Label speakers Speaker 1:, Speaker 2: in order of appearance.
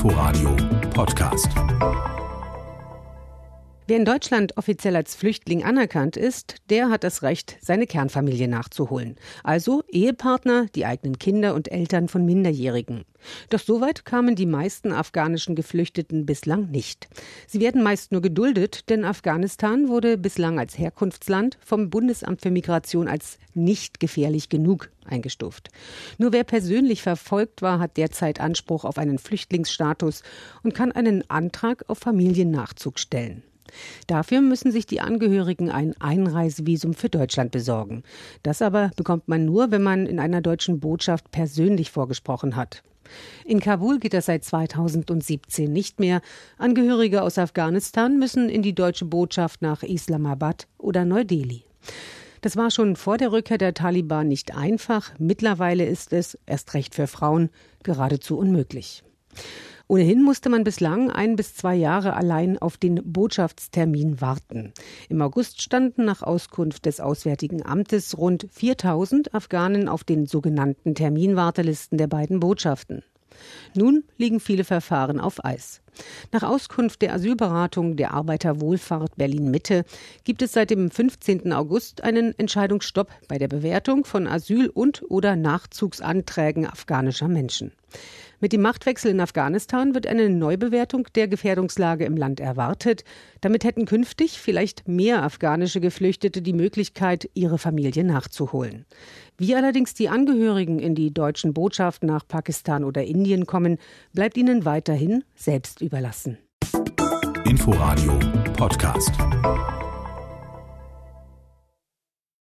Speaker 1: Inforadio Podcast.
Speaker 2: Wer in Deutschland offiziell als Flüchtling anerkannt ist, der hat das Recht, seine Kernfamilie nachzuholen. Also Ehepartner, die eigenen Kinder und Eltern von Minderjährigen. Doch soweit kamen die meisten afghanischen Geflüchteten bislang nicht. Sie werden meist nur geduldet, denn Afghanistan wurde bislang als Herkunftsland vom Bundesamt für Migration als nicht gefährlich genug eingestuft. Nur wer persönlich verfolgt war, hat derzeit Anspruch auf einen Flüchtlingsstatus und kann einen Antrag auf Familiennachzug stellen. Dafür müssen sich die Angehörigen ein Einreisevisum für Deutschland besorgen. Das aber bekommt man nur, wenn man in einer deutschen Botschaft persönlich vorgesprochen hat. In Kabul geht das seit 2017 nicht mehr. Angehörige aus Afghanistan müssen in die deutsche Botschaft nach Islamabad oder Neu-Delhi. Das war schon vor der Rückkehr der Taliban nicht einfach. Mittlerweile ist es, erst recht für Frauen, geradezu unmöglich. Ohnehin musste man bislang ein bis zwei Jahre allein auf den Botschaftstermin warten. Im August standen nach Auskunft des Auswärtigen Amtes rund 4000 Afghanen auf den sogenannten Terminwartelisten der beiden Botschaften. Nun liegen viele Verfahren auf Eis. Nach Auskunft der Asylberatung der Arbeiterwohlfahrt Berlin Mitte gibt es seit dem 15. August einen Entscheidungsstopp bei der Bewertung von Asyl- und oder Nachzugsanträgen afghanischer Menschen. Mit dem Machtwechsel in Afghanistan wird eine Neubewertung der Gefährdungslage im Land erwartet. Damit hätten künftig vielleicht mehr afghanische Geflüchtete die Möglichkeit, ihre Familie nachzuholen. Wie allerdings die Angehörigen in die deutschen Botschaften nach Pakistan oder Indien kommen, bleibt ihnen weiterhin selbst überlassen.
Speaker 1: Inforadio Podcast.